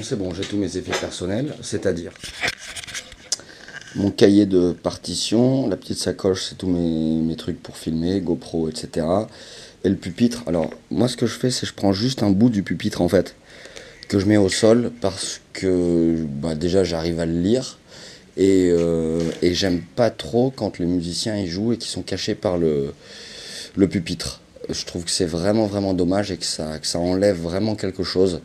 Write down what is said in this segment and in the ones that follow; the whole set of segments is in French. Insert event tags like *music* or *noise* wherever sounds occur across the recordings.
C'est bon, j'ai tous mes effets personnels, c'est-à-dire mon cahier de partition, la petite sacoche, c'est tous mes, trucs pour filmer, GoPro, etc. Et le pupitre, alors moi ce que je fais, c'est je prends juste un bout du pupitre en fait, que je mets au sol parce que bah, déjà j'arrive à le lire et, euh, et j'aime pas trop quand les musiciens y jouent et qu'ils sont cachés par le, pupitre. Je trouve que c'est vraiment vraiment dommage et que ça enlève vraiment quelque chose.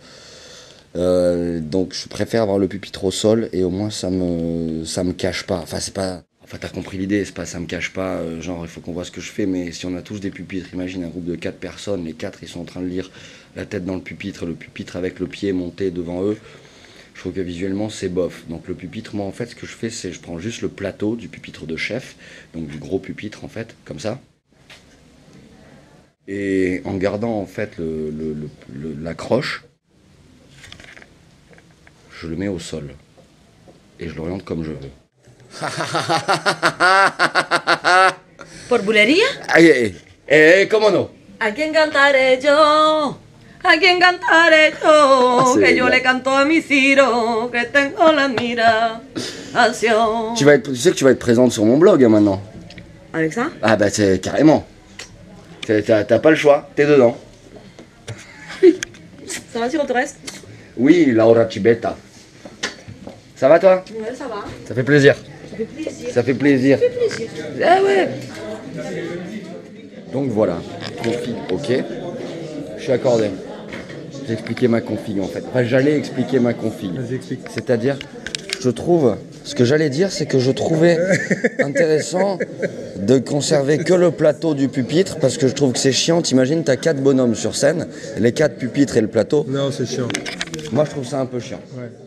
Euh, donc je préfère avoir le pupitre au sol et au moins ça me ça me cache pas. Enfin c'est pas enfin t'as compris l'idée, c'est pas ça me cache pas euh, genre il faut qu'on voit ce que je fais mais si on a tous des pupitres, imagine un groupe de quatre personnes, les quatre ils sont en train de lire la tête dans le pupitre, le pupitre avec le pied monté devant eux. Je trouve que visuellement c'est bof. Donc le pupitre, moi en fait ce que je fais c'est je prends juste le plateau du pupitre de chef, donc du gros pupitre en fait, comme ça. Et en gardant en fait le, je le mets au sol. Et je l'oriente comme je veux. *laughs* ¿Por bulería? Eh, eh, ¿cómo no? ¿A quién cantaré yo? ¿A quién cantaré yo? Ah, que yo le canto a mi Ciro, que tengo la admiración. Tu, vas être, tu sais que tu vas être présente sur mon blog hein, maintenant. Avec ça? Ah bah c'est carrément. T'as- pas le choix, t'es dedans. Ça va, Ciro Torres Oui, Laura Chibetta. Ça va toi Ouais, ça va. Ça fait plaisir. Ça fait plaisir. Ça fait plaisir. Ça fait plaisir. Ah ouais Donc voilà, config, ok. Je suis accordé. J'ai expliqué ma config en fait. Enfin, j'allais expliquer ma config. C'est-à-dire, je trouve, ce que j'allais dire, c'est que je trouvais *laughs* intéressant de conserver que le plateau du pupitre parce que je trouve que c'est chiant. T'imagines, t'as quatre bonhommes sur scène, les quatre pupitres et le plateau. Non, c'est chiant. Moi, je trouve ça un peu chiant. Ouais.